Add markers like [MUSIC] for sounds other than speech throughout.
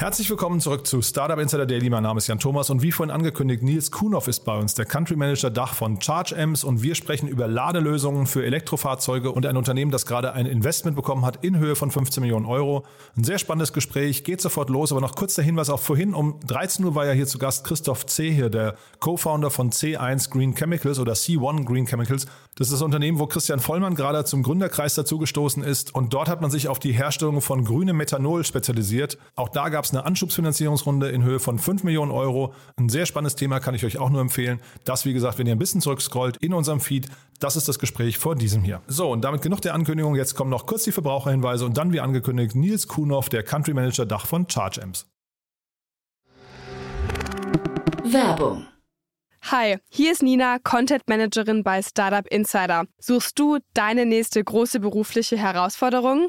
Herzlich willkommen zurück zu Startup Insider Daily. Mein Name ist Jan Thomas und wie vorhin angekündigt, Nils Kuhnhoff ist bei uns, der Country Manager Dach von ChargeAmps und wir sprechen über Ladelösungen für Elektrofahrzeuge und ein Unternehmen, das gerade ein Investment bekommen hat in Höhe von 15 Millionen Euro. Ein sehr spannendes Gespräch, geht sofort los, aber noch kurz der Hinweis auch vorhin um 13 Uhr war ja hier zu Gast Christoph C. hier, der Co-Founder von C1 Green Chemicals oder C1 Green Chemicals. Das ist das Unternehmen, wo Christian Vollmann gerade zum Gründerkreis dazugestoßen ist und dort hat man sich auf die Herstellung von grünem Methanol spezialisiert. Auch da gab es eine Anschubsfinanzierungsrunde in Höhe von 5 Millionen Euro. Ein sehr spannendes Thema, kann ich euch auch nur empfehlen. Das, wie gesagt, wenn ihr ein bisschen zurückscrollt in unserem Feed, das ist das Gespräch vor diesem hier. So, und damit genug der Ankündigung. Jetzt kommen noch kurz die Verbraucherhinweise und dann, wie angekündigt, Nils Kuhnhoff, der Country Manager Dach von ChargeAmps. Werbung. Hi, hier ist Nina, Content Managerin bei Startup Insider. Suchst du deine nächste große berufliche Herausforderung?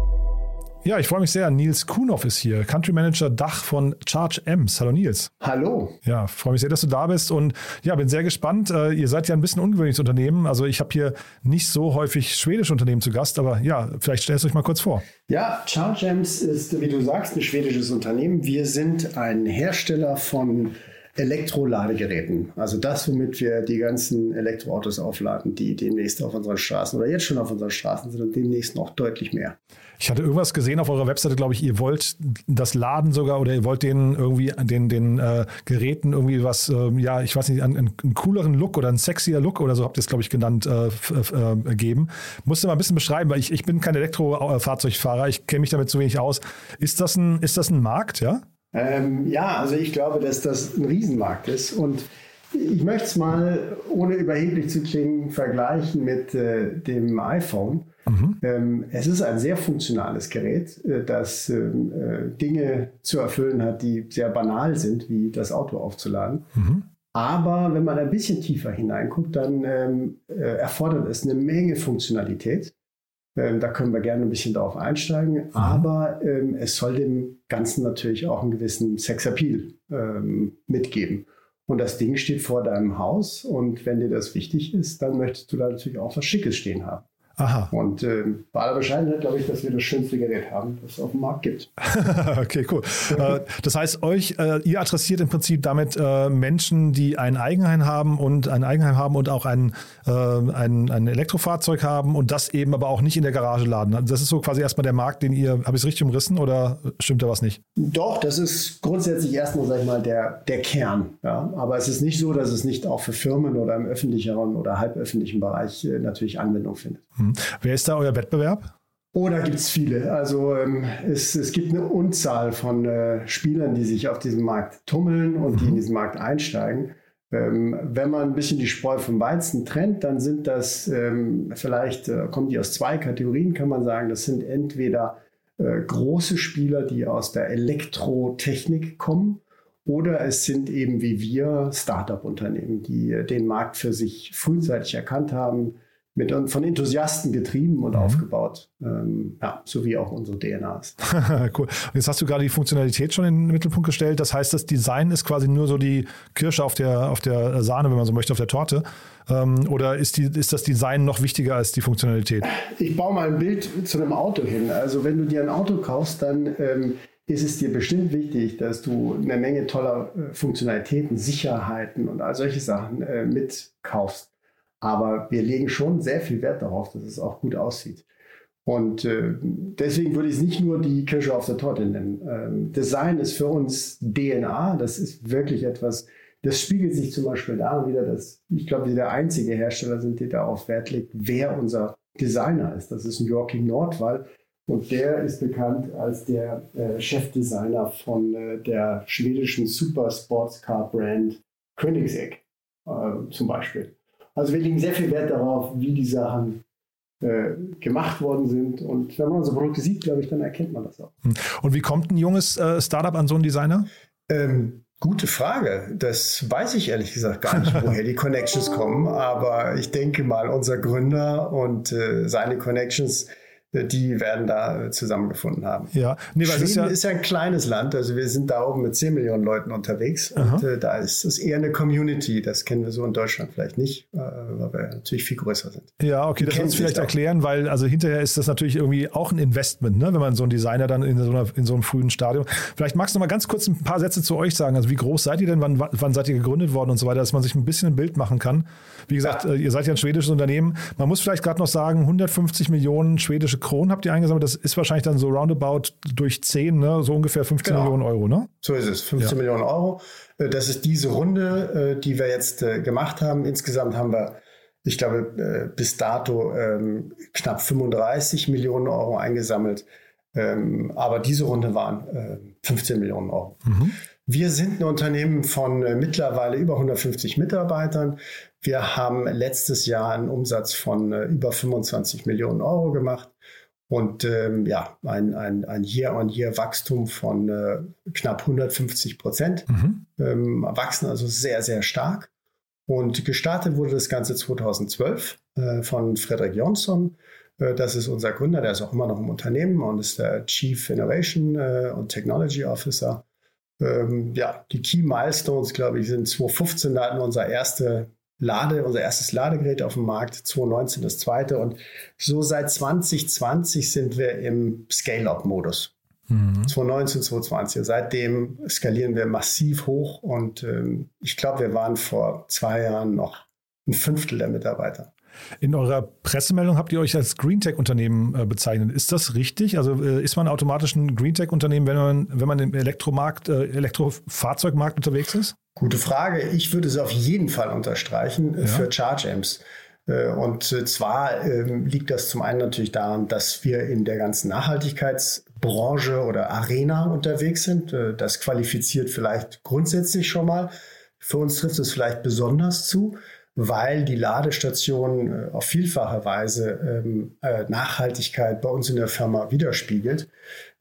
Ja, ich freue mich sehr. Nils Kuhnhoff ist hier, Country Manager Dach von Charge Amps. Hallo Nils. Hallo. Ja, freue mich sehr, dass du da bist und ja, bin sehr gespannt. Äh, ihr seid ja ein bisschen ungewöhnliches Unternehmen. Also ich habe hier nicht so häufig schwedische Unternehmen zu Gast, aber ja, vielleicht stellst du euch mal kurz vor. Ja, Charge Amps ist, wie du sagst, ein schwedisches Unternehmen. Wir sind ein Hersteller von Elektroladegeräten. Also das, womit wir die ganzen Elektroautos aufladen, die demnächst auf unseren Straßen oder jetzt schon auf unseren Straßen sind und demnächst noch deutlich mehr. Ich hatte irgendwas gesehen auf eurer Webseite, glaube ich, ihr wollt das Laden sogar oder ihr wollt den irgendwie den, den äh, Geräten irgendwie was, äh, ja, ich weiß nicht, einen, einen, cooleren Look oder einen sexier Look oder so habt ihr es, glaube ich, genannt, äh, äh, geben. Musst du mal ein bisschen beschreiben, weil ich, ich bin kein Elektrofahrzeugfahrer, ich kenne mich damit zu wenig aus. Ist das ein, ist das ein Markt, ja? Ähm, ja, also ich glaube, dass das ein Riesenmarkt ist und ich möchte es mal, ohne überheblich zu klingen, vergleichen mit äh, dem iPhone. Mhm. Ähm, es ist ein sehr funktionales Gerät, äh, das ähm, äh, Dinge zu erfüllen hat, die sehr banal sind, wie das Auto aufzuladen. Mhm. Aber wenn man ein bisschen tiefer hineinguckt, dann ähm, äh, erfordert es eine Menge Funktionalität. Ähm, da können wir gerne ein bisschen darauf einsteigen. Mhm. Aber ähm, es soll dem Ganzen natürlich auch einen gewissen Sexappeal ähm, mitgeben. Und das Ding steht vor deinem Haus und wenn dir das wichtig ist, dann möchtest du da natürlich auch was Schickes stehen haben. Aha. Und äh, bei aller Bescheidenheit glaube ich, dass wir das schönste Gerät haben, das es auf dem Markt gibt. [LAUGHS] okay, cool. Äh, das heißt, euch, äh, ihr adressiert im Prinzip damit äh, Menschen, die ein Eigenheim haben und ein Eigenheim haben und auch ein, äh, ein, ein Elektrofahrzeug haben und das eben aber auch nicht in der Garage laden. Also das ist so quasi erstmal der Markt, den ihr, habe ich es richtig umrissen oder stimmt da was nicht? Doch, das ist grundsätzlich erstmal, sag ich mal, der, der Kern. Ja? Aber es ist nicht so, dass es nicht auch für Firmen oder im öffentlicheren oder halböffentlichen Bereich äh, natürlich Anwendung findet. Hm. Wer ist da euer Wettbewerb? Oh, da gibt es viele. Also ähm, es, es gibt eine Unzahl von äh, Spielern, die sich auf diesem Markt tummeln und mhm. die in mhm. diesen Markt einsteigen. Ähm, wenn man ein bisschen die Spreu vom Weizen trennt, dann sind das ähm, vielleicht, äh, kommen die aus zwei Kategorien, kann man sagen. Das sind entweder äh, große Spieler, die aus der Elektrotechnik kommen, oder es sind eben wie wir Startup-Unternehmen, die äh, den Markt für sich frühzeitig erkannt haben, mit, von Enthusiasten getrieben und mhm. aufgebaut. Ähm, ja, so wie auch unsere DNA ist. [LAUGHS] cool. Und jetzt hast du gerade die Funktionalität schon in den Mittelpunkt gestellt. Das heißt, das Design ist quasi nur so die Kirsche auf der, auf der Sahne, wenn man so möchte, auf der Torte. Ähm, oder ist, die, ist das Design noch wichtiger als die Funktionalität? Ich baue mal ein Bild zu einem Auto hin. Also wenn du dir ein Auto kaufst, dann ähm, ist es dir bestimmt wichtig, dass du eine Menge toller äh, Funktionalitäten, Sicherheiten und all solche Sachen äh, mitkaufst. Aber wir legen schon sehr viel Wert darauf, dass es auch gut aussieht. Und äh, deswegen würde ich es nicht nur die Kirsche auf der Torte nennen. Ähm, Design ist für uns DNA. Das ist wirklich etwas, das spiegelt sich zum Beispiel daran wieder, dass ich glaube, wir der einzige Hersteller sind, der darauf Wert legt, wer unser Designer ist. Das ist ein Joachim Nordwall. Und der ist bekannt als der äh, Chefdesigner von äh, der schwedischen Super Sports Car Brand Koenigsegg äh, zum Beispiel. Also wir legen sehr viel Wert darauf, wie die Sachen äh, gemacht worden sind. Und wenn man unsere Produkte sieht, glaube ich, dann erkennt man das auch. Hm. Und wie kommt ein junges äh, Startup an so einen Designer? Ähm, gute Frage. Das weiß ich ehrlich gesagt gar nicht, woher die Connections kommen. Aber ich denke mal, unser Gründer und äh, seine Connections die werden da zusammengefunden haben. Ja, nee, weil Schweden ist ja, ist ja, ein kleines Land, also wir sind da oben mit 10 Millionen Leuten unterwegs Aha. und äh, da ist es eher eine Community, das kennen wir so in Deutschland vielleicht nicht, äh, weil wir natürlich viel größer sind. Ja, okay, das muss vielleicht erklären, weil also hinterher ist das natürlich irgendwie auch ein Investment, ne, wenn man so einen Designer dann in so, einer, in so einem frühen Stadium. Vielleicht magst du noch mal ganz kurz ein paar Sätze zu euch sagen, also wie groß seid ihr denn, wann, wann seid ihr gegründet worden und so weiter, dass man sich ein bisschen ein Bild machen kann. Wie gesagt, ja. Äh, ihr seid ja ein schwedisches Unternehmen, man muss vielleicht gerade noch sagen, 150 Millionen schwedische Kronen habt ihr eingesammelt. Das ist wahrscheinlich dann so roundabout durch 10, ne? so ungefähr 15 genau. Millionen Euro, ne? So ist es, 15 ja. Millionen Euro. Äh, das ist diese Runde, äh, die wir jetzt gemacht haben. Insgesamt haben wir, ich glaube, bis dato ähm, knapp 35 Millionen Euro eingesammelt. Ähm, aber diese Runde waren 15 Millionen Euro. Mhm. Wir sind ein Unternehmen von mittlerweile über 150 Mitarbeitern. Wir haben letztes Jahr einen Umsatz von äh, über 25 Millionen Euro gemacht und ähm, ja, ein, ein, ein Year-on-Year-Wachstum von äh, knapp 150 Prozent. Mhm. Ähm, wachsen also sehr, sehr stark. Und gestartet wurde das Ganze 2012 äh, von Frederik Jonsson. Äh, das ist unser Gründer, der ist auch immer noch im Unternehmen und ist der Chief Innovation äh, und Technology Officer. Ähm, ja, die Key Milestones, glaube ich, sind 2015, da hatten wir unser erste Lade, unser erstes Ladegerät auf dem Markt, 2019 das zweite. Und so seit 2020 sind wir im Scale-Up-Modus. Mhm. 2019, 2020. Seitdem skalieren wir massiv hoch und ähm, ich glaube, wir waren vor zwei Jahren noch ein Fünftel der Mitarbeiter. In eurer Pressemeldung habt ihr euch als Greentech-Unternehmen äh, bezeichnet. Ist das richtig? Also äh, ist man automatisch ein Greentech-Unternehmen, wenn man, wenn man im Elektromarkt, äh, Elektrofahrzeugmarkt unterwegs ist? Gute Frage. Ich würde es auf jeden Fall unterstreichen ja. für Charge Amps. Äh, und zwar ähm, liegt das zum einen natürlich daran, dass wir in der ganzen Nachhaltigkeitsbranche oder Arena unterwegs sind. Das qualifiziert vielleicht grundsätzlich schon mal. Für uns trifft es vielleicht besonders zu weil die Ladestation äh, auf vielfache Weise ähm, äh, Nachhaltigkeit bei uns in der Firma widerspiegelt.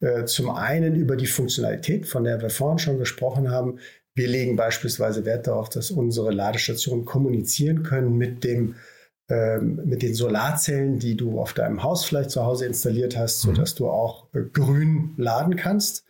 Äh, zum einen über die Funktionalität, von der wir vorhin schon gesprochen haben. Wir legen beispielsweise Wert darauf, dass unsere Ladestationen kommunizieren können mit dem ähm, mit den Solarzellen, die du auf deinem Haus vielleicht zu Hause installiert hast, mhm. sodass du auch grün laden kannst.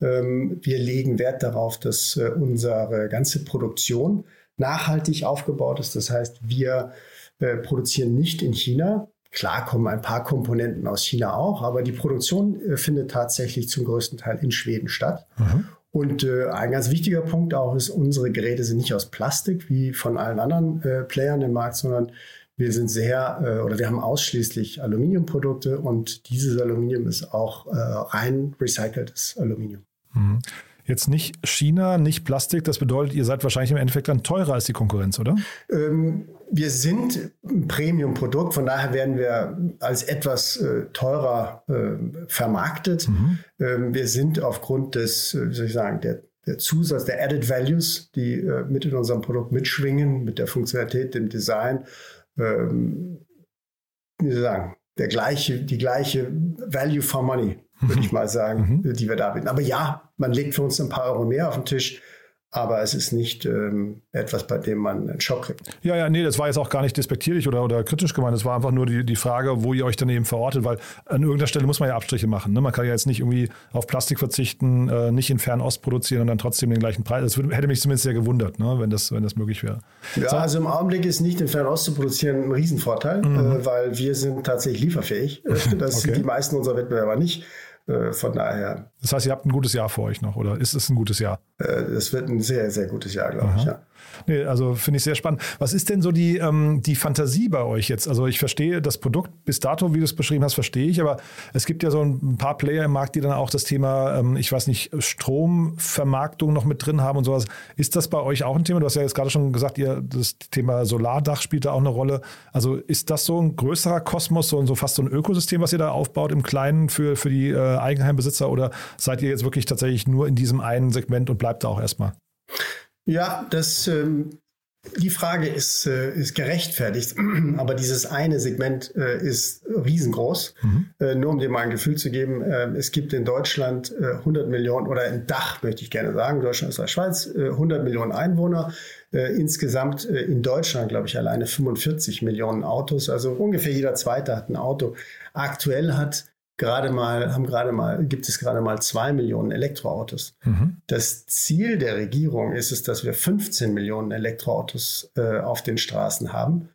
Ähm, wir legen Wert darauf, dass unsere ganze Produktion nachhaltig aufgebaut ist. Das heißt, wir äh, produzieren nicht in China. Klar kommen ein paar Komponenten aus China auch, aber die Produktion äh, findet tatsächlich zum größten Teil in Schweden statt. Mhm. Und äh, ein ganz wichtiger Punkt auch ist, unsere Geräte sind nicht aus Plastik wie von allen anderen äh, Playern im Markt, sondern wir sind sehr äh, oder wir haben ausschließlich Aluminiumprodukte und dieses Aluminium ist auch äh, rein recyceltes Aluminium. Mhm. Jetzt nicht China, nicht Plastik, das bedeutet, ihr seid wahrscheinlich im Endeffekt dann teurer als die Konkurrenz, oder? Ähm, wir sind ein Premium-Produkt, von daher werden wir als etwas äh, teurer äh, vermarktet. Mhm. Ähm, wir sind aufgrund des, äh, wie soll ich sagen, der, der Zusatz, der Added Values, die äh, mit in unserem Produkt mitschwingen, mit der Funktionalität, dem Design, ähm, wie soll ich sagen, der gleiche, die gleiche Value for Money würde ich mal sagen, mhm. die wir da bieten. Aber ja, man legt für uns ein paar Euro mehr auf den Tisch. Aber es ist nicht ähm, etwas, bei dem man einen Schock kriegt. Ja, ja, nee, das war jetzt auch gar nicht despektierlich oder, oder kritisch gemeint. Es war einfach nur die, die Frage, wo ihr euch dann eben verortet, weil an irgendeiner Stelle muss man ja Abstriche machen. Ne? Man kann ja jetzt nicht irgendwie auf Plastik verzichten, äh, nicht in Fernost produzieren und dann trotzdem den gleichen Preis. Das würde, hätte mich zumindest sehr gewundert, ne? wenn, das, wenn das möglich wäre. Ja, so. also im Augenblick ist nicht in Fernost zu produzieren ein Riesenvorteil, mhm. äh, weil wir sind tatsächlich lieferfähig. [LAUGHS] Das okay. sind die meisten unserer Wettbewerber nicht. Äh, von daher Das heißt, ihr habt ein gutes Jahr vor euch noch, oder ist es ein gutes Jahr? Es wird ein sehr, sehr gutes Jahr, glaube ich, ja. Nee, also finde ich sehr spannend. Was ist denn so die, ähm, die Fantasie bei euch jetzt? Also ich verstehe das Produkt bis dato, wie du es beschrieben hast, verstehe ich, aber es gibt ja so ein paar Player im Markt, die dann auch das Thema, ähm, ich weiß nicht, Stromvermarktung noch mit drin haben und sowas. Ist das bei euch auch ein Thema? Du hast ja jetzt gerade schon gesagt, ihr, das Thema Solardach spielt da auch eine Rolle. Also ist das so ein größerer Kosmos, so, so fast so ein Ökosystem, was ihr da aufbaut im Kleinen für, für die äh, Eigenheimbesitzer oder seid ihr jetzt wirklich tatsächlich nur in diesem einen Segment und bleibt da auch erstmal? Ja, das, ähm, die Frage ist, äh, ist gerechtfertigt, [CLEARS THROAT] aber dieses eine Segment äh, ist riesengroß. Mhm. Äh, nur um dir mal ein Gefühl zu geben, äh, es gibt in Deutschland 100 äh, Millionen oder im Dach möchte ich gerne sagen, Deutschland, Österreich, Schweiz, 100 äh, Millionen Einwohner. insgesamt in Deutschland, glaube ich, alleine 45 Millionen Autos. Also ungefähr jeder Zweite hat ein Auto. Aktuell hat gerade mal, haben gerade mal, gibt es gerade mal zwei Millionen Elektroautos. Mhm. Das Ziel der Regierung ist es, dass wir 15 Millionen Elektroautos äh, auf den Straßen haben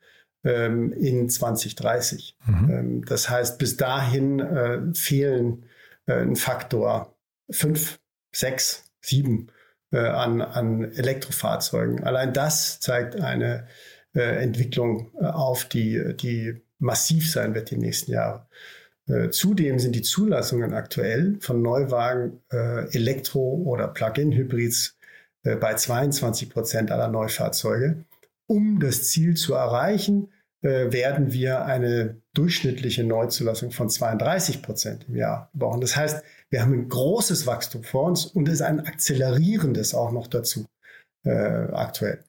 ähm, in 2030. Mhm. Ähm, das heißt, bis dahin äh, fehlen äh, ein Faktor fünf, sechs, sieben äh, an, an Elektrofahrzeugen. Allein das zeigt eine äh, Entwicklung äh, auf, die, die massiv sein wird die nächsten Jahre. Äh, zudem sind die Zulassungen aktuell von Neuwagen äh, Elektro- oder Plug-in-Hybrids äh, bei 22 Prozent aller Neufahrzeuge. Um das Ziel zu erreichen, äh, werden wir eine durchschnittliche Neuzulassung von 32 Prozent im Jahr brauchen. Das heißt, wir haben ein großes Wachstum vor uns und es ist ein akzelerierendes auch noch dazu äh, aktuell.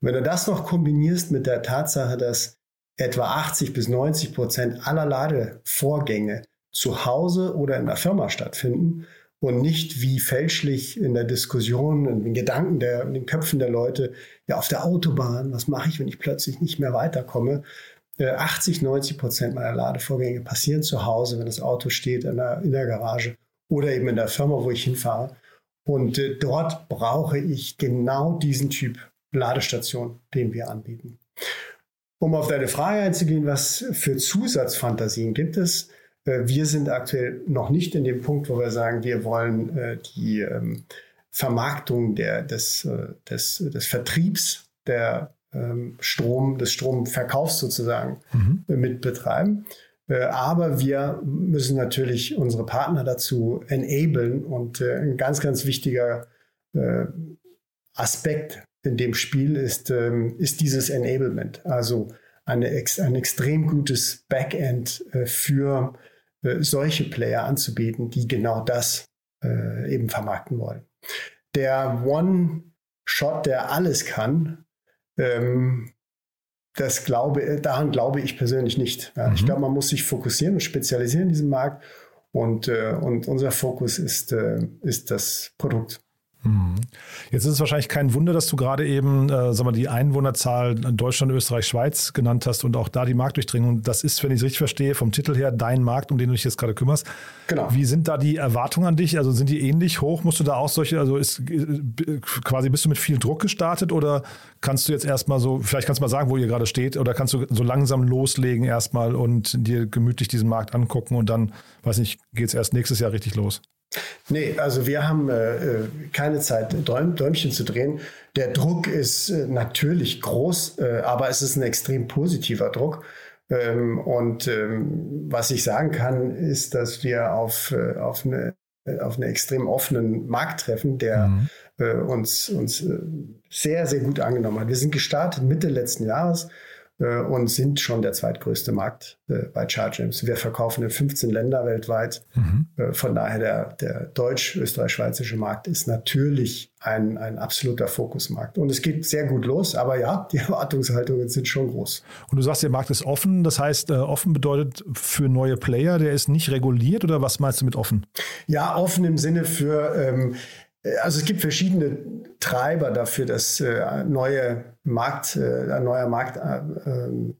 Und wenn du das noch kombinierst mit der Tatsache, dass etwa 80 bis 90 Prozent aller Ladevorgänge zu Hause oder in der Firma stattfinden und nicht wie fälschlich in der Diskussion, in den Gedanken der, in den Köpfen der Leute, ja, auf der Autobahn, was mache ich, wenn ich plötzlich nicht mehr weiterkomme? 80, äh, 90 Prozent meiner Ladevorgänge passieren zu Hause, wenn das Auto steht in der, in der Garage oder eben in der Firma, wo ich hinfahre. Und äh, dort brauche ich genau diesen Typ Ladestation, den wir anbieten. Um auf deine Frage einzugehen, was für Zusatzfantasien gibt es? Äh, wir sind aktuell noch nicht in dem Punkt, wo wir sagen, wir wollen äh, die ähm, Vermarktung der, des, äh, des, des Vertriebs der ähm, Strom, des Stromverkaufs sozusagen mhm. mit betreiben. Aber wir müssen natürlich unsere Partner dazu enablen und ein ganz, ganz wichtiger Aspekt in dem Spiel ist, ähm, ist dieses Enablement. Also eine, ein extrem gutes Backend äh, für äh, solche Player anzubieten, die genau das äh, eben vermarkten wollen. Der One-Shot, der alles kann, ähm, das glaube, daran glaube ich persönlich nicht. Ja, mhm. Ich glaube, man muss sich fokussieren und spezialisieren in diesem Markt. Und, äh, und unser Fokus ist, äh, ist das Produkt. Mhm. Jetzt ist es wahrscheinlich kein Wunder, dass du gerade eben äh, sag mal, die Einwohnerzahl in Deutschland, Österreich, Schweiz genannt hast und auch da die Marktdurchdringung. Das ist, wenn ich es richtig verstehe, vom Titel her dein Markt, um den du dich jetzt gerade kümmerst. Genau. Wie sind da die Erwartungen an dich? Also sind die ähnlich hoch? Musst du da auch solche, also ist äh, quasi bist du mit viel Druck gestartet oder kannst du jetzt erstmal so, vielleicht kannst du mal sagen, wo ihr gerade steht, oder kannst du so langsam loslegen erstmal und dir gemütlich diesen Markt angucken und dann, weiß nicht, geht es erst nächstes Jahr richtig los? Nee, also wir haben äh, äh, keine Zeit, Däum, Däumchen zu drehen. Der Druck ist äh, natürlich groß, äh, aber es ist ein extrem positiver Druck. Ähm, und ähm, was ich sagen kann, ist, dass wir auf, äh, auf, eine, äh, auf einen extrem offenen Markt treffen, der mhm. uns, uns sehr, sehr gut angenommen hat. Wir sind gestartet Mitte letzten Jahres und sind schon der zweitgrößte Markt äh, bei Chargems. Wir verkaufen in 15 Länder weltweit. Mhm. Äh, von daher der, der deutsch-österreich-schweizerische Markt ist natürlich ein, ein absoluter Fokusmarkt. Und es geht sehr gut los, aber ja, die [LAUGHS] Erwartungshaltungen sind schon groß. Und du sagst, der Markt ist offen. Das heißt, offen bedeutet für neue Player, der ist nicht reguliert oder was meinst du mit offen? Ja, offen im Sinne für ähm, also es gibt verschiedene Treiber dafür, dass äh, neue Markt, äh, ein neuer Markt, äh, ähm,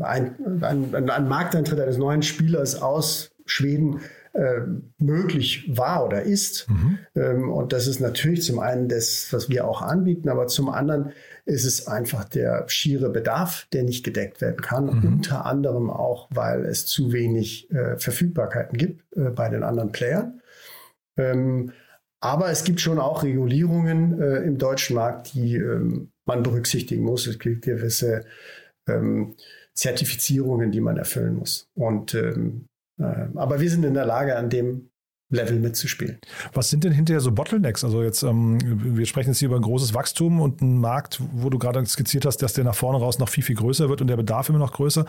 ein, ein, ein, Markteintritt eines neuen Spielers aus Schweden äh, möglich war oder ist. Mhm. Ähm, und das ist natürlich zum einen das, was wir auch anbieten, aber zum anderen ist es einfach der schiere Bedarf, der nicht gedeckt werden kann. Mhm. Unter anderem auch, weil es zu wenig äh, Verfügbarkeiten gibt äh, bei den anderen Playern. Ähm, aber es gibt schon auch Regulierungen äh, im deutschen Markt, die ähm, man berücksichtigen muss. Es gibt gewisse ähm, Zertifizierungen, die man erfüllen muss. Und ähm, äh, aber wir sind in der Lage, an dem Level mitzuspielen. Was sind denn hinterher so Bottlenecks? Also jetzt, ähm, wir sprechen jetzt hier über ein großes Wachstum und einen Markt, wo du gerade skizziert hast, dass der nach vorne raus noch viel, viel größer wird und der Bedarf immer noch größer.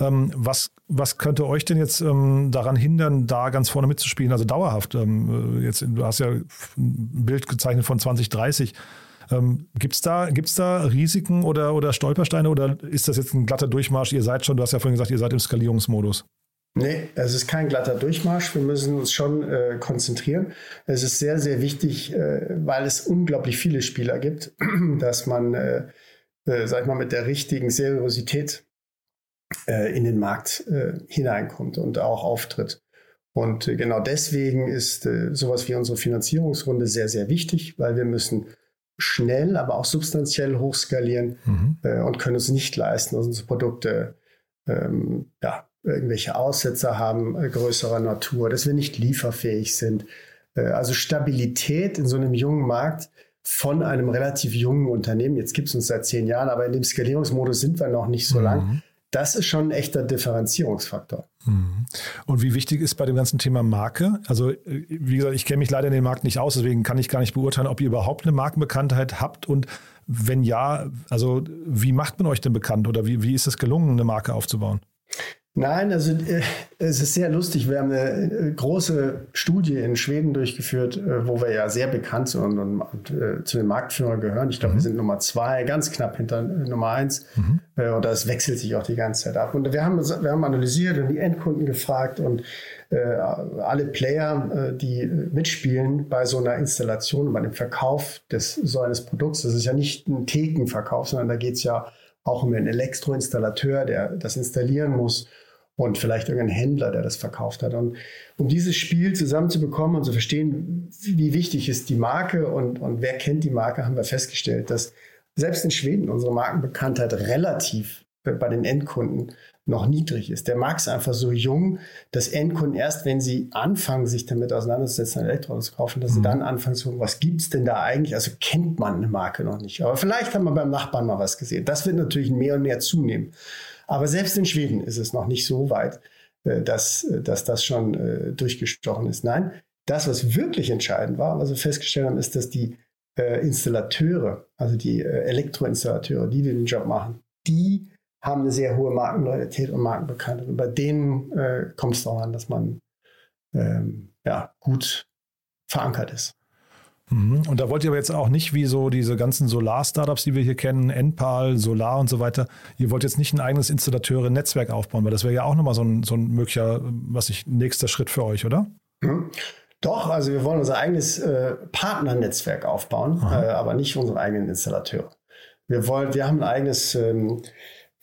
Ähm, was, was könnte euch denn jetzt ähm, daran hindern, da ganz vorne mitzuspielen, also dauerhaft? Ähm, äh, jetzt, du hast ja ein Bild gezeichnet von 2030. Ähm, Gibt es da, gibt's da Risiken oder, oder Stolpersteine oder ist das jetzt ein glatter Durchmarsch? Ihr seid schon, du hast ja vorhin gesagt, ihr seid im Skalierungsmodus. Nee, es ist kein glatter Durchmarsch. Wir müssen uns schon äh, konzentrieren. Es ist sehr, sehr wichtig, äh, weil es unglaublich viele Spieler gibt, [CLEARS THROAT] dass man, äh, äh, sag ich mal, mit der richtigen Seriosität äh, in den Markt äh, hineinkommt und auch auftritt. Und genau deswegen ist sowas wie unsere Finanzierungsrunde sehr, sehr wichtig, weil wir müssen schnell, aber auch substanziell hochskalieren mhm. und können uns nicht leisten, unsere Produkte ähm, ja, irgendwelche Aussetzer haben äh, größerer Natur, dass wir nicht lieferfähig sind. Äh, also Stabilität in so einem jungen Markt von einem relativ jungen Unternehmen, jetzt gibt es uns seit zehn Jahren, aber in dem Skalierungsmodus sind wir noch nicht so mhm. lang. Das ist schon ein echter Differenzierungsfaktor. Mhm. Und wie wichtig ist bei dem ganzen Thema Marke? Also, äh, wie gesagt, ich kenne mich leider in den Markt nicht aus, deswegen kann ich gar nicht beurteilen, ob ihr überhaupt eine Markenbekanntheit habt und wenn ja, also wie macht man euch denn bekannt oder wie, wie ist es gelungen, eine Marke aufzubauen? Nein, also äh, es ist sehr lustig. Wir haben eine äh, große Studie in Schweden durchgeführt, äh, wo wir ja sehr bekannt sind und, und, äh, zu den Marktführern gehören. Ich glaube, mhm. wir sind Nummer zwei, ganz knapp hinter Nummer eins. Mhm. Und das wechselt sich auch die ganze Zeit ab. Und wir haben, wir haben analysiert und die Endkunden gefragt und alle Player, die mitspielen bei so einer Installation, bei dem Verkauf des so eines Produkts. Das ist ja nicht ein Thekenverkauf, sondern da geht es ja auch um einen Elektroinstallateur, der das installieren muss und vielleicht irgendein Händler, der das verkauft hat. Und um dieses Spiel zusammenzubekommen und zu verstehen, wie wichtig ist die Marke und, und wer kennt die Marke, haben wir festgestellt, dass selbst in Schweden unsere Markenbekanntheit relativ bei den Endkunden noch niedrig ist. Der Markt ist einfach so jung, dass Endkunden erst, wenn sie anfangen, sich damit auseinanderzusetzen, ein Elektroauto zu kaufen, dass mhm. sie dann anfangen zu gucken, was gibt's denn da eigentlich? Also kennt man eine Marke noch nicht. Aber vielleicht haben wir beim Nachbarn mal was gesehen. Das wird natürlich mehr und mehr zunehmen. Aber selbst in Schweden ist es noch nicht so weit, äh, dass, äh, dass das schon äh, durchgestochen ist. Nein, das, was wirklich entscheidend war, was wir festgestellt haben, ist, dass die Installateure, also die Elektroinstallateure, die den Job machen, die haben eine sehr hohe Markenloyalität und Markenbekanntheit. Und bei denen äh, kommt es darauf an, dass man ähm, ja, gut verankert ist. Mhm. Und da wollt ihr aber jetzt auch nicht wie so diese ganzen Solar-Startups, die wir hier kennen, Enpal, Solar und so weiter, ihr wollt jetzt nicht ein eigenes Installateure-Netzwerk aufbauen, weil das wäre ja auch nochmal so ein, so ein möglicher, was ich, nächster Schritt für euch, oder? Mhm. Doch, also wir wollen unser eigenes äh, Partnernetzwerk aufbauen, äh, aber nicht unsere eigenen Installateure. Wir wollen, wir haben ein eigenes ähm, äh,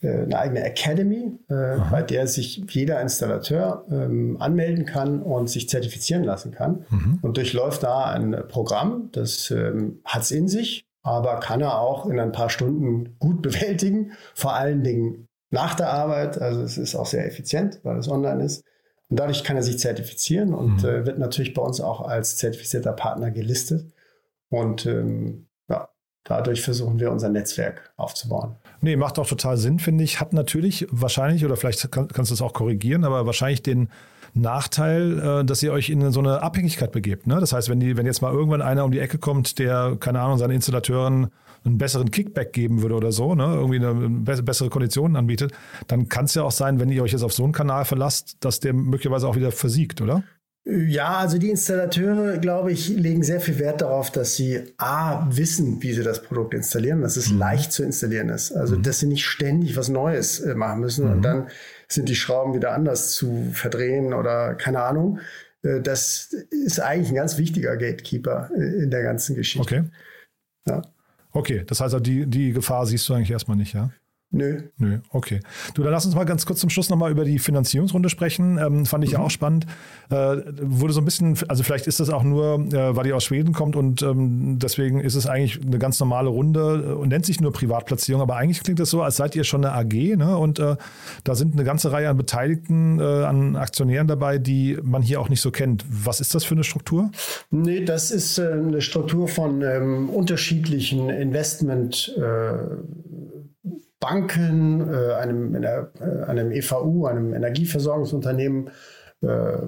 eine eigene Academy, äh, bei der sich jeder Installateur ähm, anmelden kann und sich zertifizieren lassen kann mhm. und durchläuft da ein Programm, das ähm, hat es in sich, aber kann er auch in ein paar Stunden gut [LAUGHS] bewältigen, vor allen Dingen nach der Arbeit. Also es ist auch sehr effizient, weil es online ist. Und dadurch kann er sich zertifizieren und mhm. äh, wird natürlich bei uns auch als zertifizierter Partner gelistet. Und ähm, ja, dadurch versuchen wir unser Netzwerk aufzubauen. Nee, macht auch total Sinn, finde ich. Hat natürlich wahrscheinlich, oder vielleicht kann, kannst du das auch korrigieren, aber wahrscheinlich den Nachteil, äh, dass ihr euch in so eine Abhängigkeit begebt. Ne? Das heißt, wenn, die, wenn jetzt mal irgendwann einer um die Ecke kommt, der, keine Ahnung, seinen Installateuren einen besseren Kickback geben würde oder so, ne? irgendwie eine bessere Konditionen anbietet, dann kann es ja auch sein, wenn ihr euch jetzt auf so einen Kanal verlasst, dass der möglicherweise auch wieder versiegt, oder? Ja, also die Installateure, glaube ich, legen sehr viel Wert darauf, dass sie A, wissen, wie sie das Produkt installieren, dass es mhm. leicht zu installieren ist. Also, mhm. dass sie nicht ständig was Neues äh, machen müssen mhm. und dann sind die Schrauben wieder anders zu verdrehen oder keine Ahnung. Äh, das ist eigentlich ein ganz wichtiger Gatekeeper äh, in der ganzen Geschichte. Okay. Ja. Okay, das heißt, die, die Gefahr siehst du eigentlich erstmal nicht, ja? Nö. Nö, okay. Du, dann lass uns mal ganz kurz zum Schluss nochmal über die Finanzierungsrunde sprechen. Ähm, fand ich mhm. ja auch spannend. Äh, wurde so ein bisschen, also vielleicht ist das auch nur, äh, weil ihr aus Schweden kommt und ähm, deswegen ist es eigentlich eine ganz normale Runde und nennt sich nur Privatplatzierung, aber eigentlich klingt das so, als seid ihr schon eine AG ne? und äh, da sind eine ganze Reihe an Beteiligten, äh, an Aktionären dabei, die man hier auch nicht so kennt. Was ist das für eine Struktur? Nee, das ist äh, eine Struktur von ähm, unterschiedlichen Investment- äh, Banken, äh, einem, äh, einem EVU, einem Energieversorgungsunternehmen. Äh,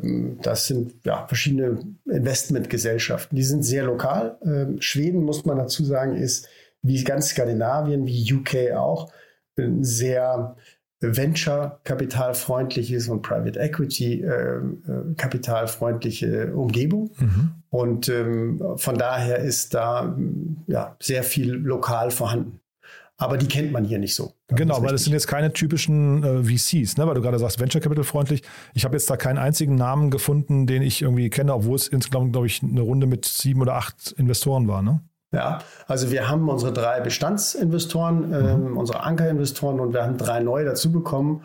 das sind ja, verschiedene Investmentgesellschaften. Die sind sehr lokal. Ähm, Schweden, muss man dazu sagen, ist wie ganz Skandinavien, wie UK auch, ein sehr Venture-kapitalfreundliches und Private Equity-kapitalfreundliche Umgebung. Mhm. Und ähm, von daher ist da ja, sehr viel lokal vorhanden aber die kennt man hier nicht so. Genau, weil das sind jetzt keine typischen äh, VCs, ne? weil du gerade sagst, Venture Capital freundlich. Ich habe jetzt da keinen einzigen Namen gefunden, den ich irgendwie kenne, obwohl es insgesamt, glaube ich, eine Runde mit sieben oder acht Investoren war. Ne? Ja, also wir haben unsere drei Bestandsinvestoren, ähm, mhm. unsere Ankerinvestoren und wir haben drei neue dazu bekommen.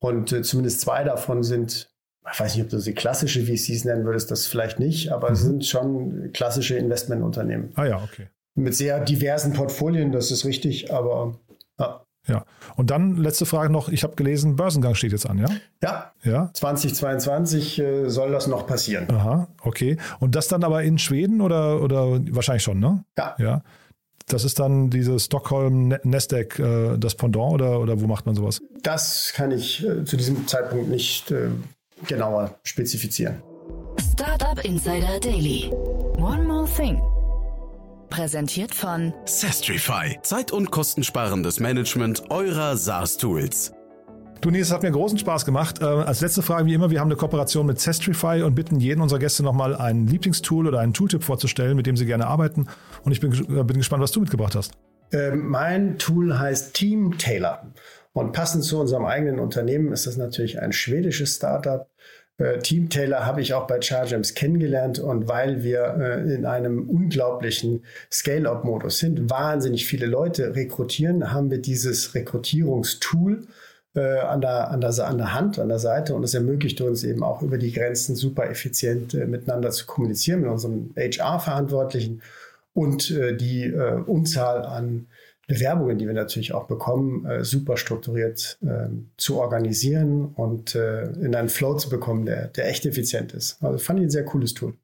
Und äh, zumindest zwei davon sind, ich weiß nicht, ob du sie klassische VCs nennen würdest, das vielleicht nicht, aber mhm. sind schon klassische Investmentunternehmen. Ah ja, okay mit sehr diversen Portfolien, das ist richtig, aber ja. Ja, und dann letzte Frage noch. Ich habe gelesen, Börsengang steht jetzt an, ja? Ja, ja. 2022 äh, soll das noch passieren. Aha, okay. Und das dann aber in Schweden oder, oder wahrscheinlich schon, ne? Ja. ja. Das ist dann diese Stockholm Nasdaq, äh, das Pendant oder, oder wo macht man sowas? Das kann ich äh, zu diesem Zeitpunkt nicht äh, genauer spezifizieren. Startup Insider Daily. One more thing. Präsentiert von Sestrify. Zeit- und kostensparendes Management eurer SaaS-Tools. Du, Nils, es hat mir großen Spaß gemacht. Äh, als letzte Frage, wie immer, wir haben eine Kooperation mit Zestrify und bitten jeden unserer Gäste nochmal ein Lieblingstool oder einen Tooltip vorzustellen, mit dem sie gerne arbeiten. Und ich bin, äh, bin gespannt, was du mitgebracht hast. Ähm, mein Tool heißt Team Tailor. Und passend zu unserem eigenen Unternehmen ist das natürlich ein schwedisches Startup, äh, Team Taylor habe ich auch bei ChargeAmps kennengelernt und weil wir äh, in einem unglaublichen Scale-up-Modus sind, wahnsinnig viele Leute rekrutieren, haben wir dieses Rekrutierungstool äh, an, der, an, der, an der Hand, an der Seite und es ermöglicht uns eben auch über die Grenzen super effizient äh, miteinander zu kommunizieren mit unserem HR-Verantwortlichen und äh, die Unzahl an Bewerbungen, die wir natürlich auch bekommen, äh, super strukturiert äh, zu organisieren und äh, in einen Flow zu bekommen, der, der echt effizient ist. Also fand ich ein sehr cooles Tool.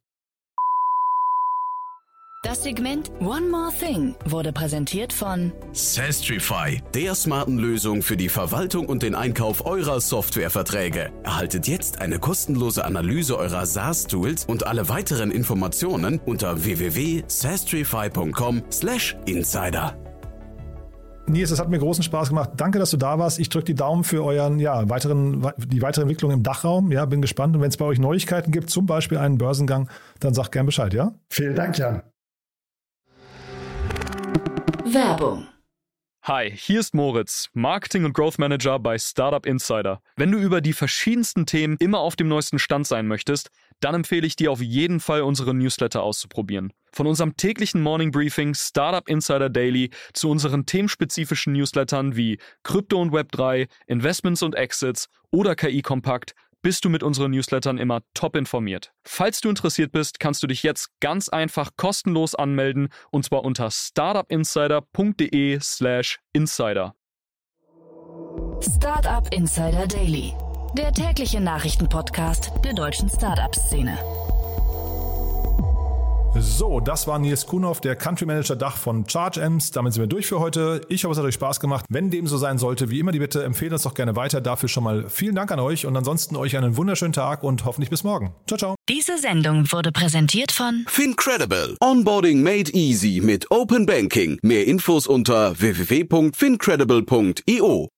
Das Segment One More Thing wurde präsentiert von Sastrify, der smarten Lösung für die Verwaltung und den Einkauf eurer Softwareverträge. Erhaltet jetzt eine kostenlose Analyse eurer SaaS-Tools und alle weiteren Informationen unter www.sastrify.com/insider. Nils, es hat mir großen Spaß gemacht. Danke, dass du da warst. Ich drücke die Daumen für euren, ja, weiteren, die weitere Entwicklung im Dachraum. Ja, bin gespannt. Und wenn es bei euch Neuigkeiten gibt, zum Beispiel einen Börsengang, dann sag gern Bescheid, ja? Vielen Dank, Jan. Werbung. Hi, hier ist Moritz, Marketing und Growth Manager bei Startup Insider. Wenn du über die verschiedensten Themen immer auf dem neuesten Stand sein möchtest, dann empfehle ich dir auf jeden Fall unsere Newsletter auszuprobieren. Von unserem täglichen Morning Briefing Startup Insider Daily zu unseren themenspezifischen Newslettern wie Krypto und Web3, Investments und Exits oder KI Kompakt bist du mit unseren Newslettern immer top informiert. Falls du interessiert bist, kannst du dich jetzt ganz einfach kostenlos anmelden und zwar unter startupinsider.de/slash insider. Startup Insider Daily, der tägliche Nachrichtenpodcast der deutschen Startup-Szene. So, das war Nils Kuhnhoff, der Country Manager Dach von Charge Amps. Damit sind wir durch für heute. Ich hoffe, es hat euch Spaß gemacht. Wenn dem so sein sollte, wie immer die Bitte, empfehlen uns doch gerne weiter. Dafür schon mal vielen Dank an euch und ansonsten euch einen wunderschönen Tag und hoffentlich bis morgen. Ciao, ciao. Diese Sendung wurde präsentiert von Fincredible. Onboarding made easy mit Open Banking. Mehr Infos unter www.fincredible.io.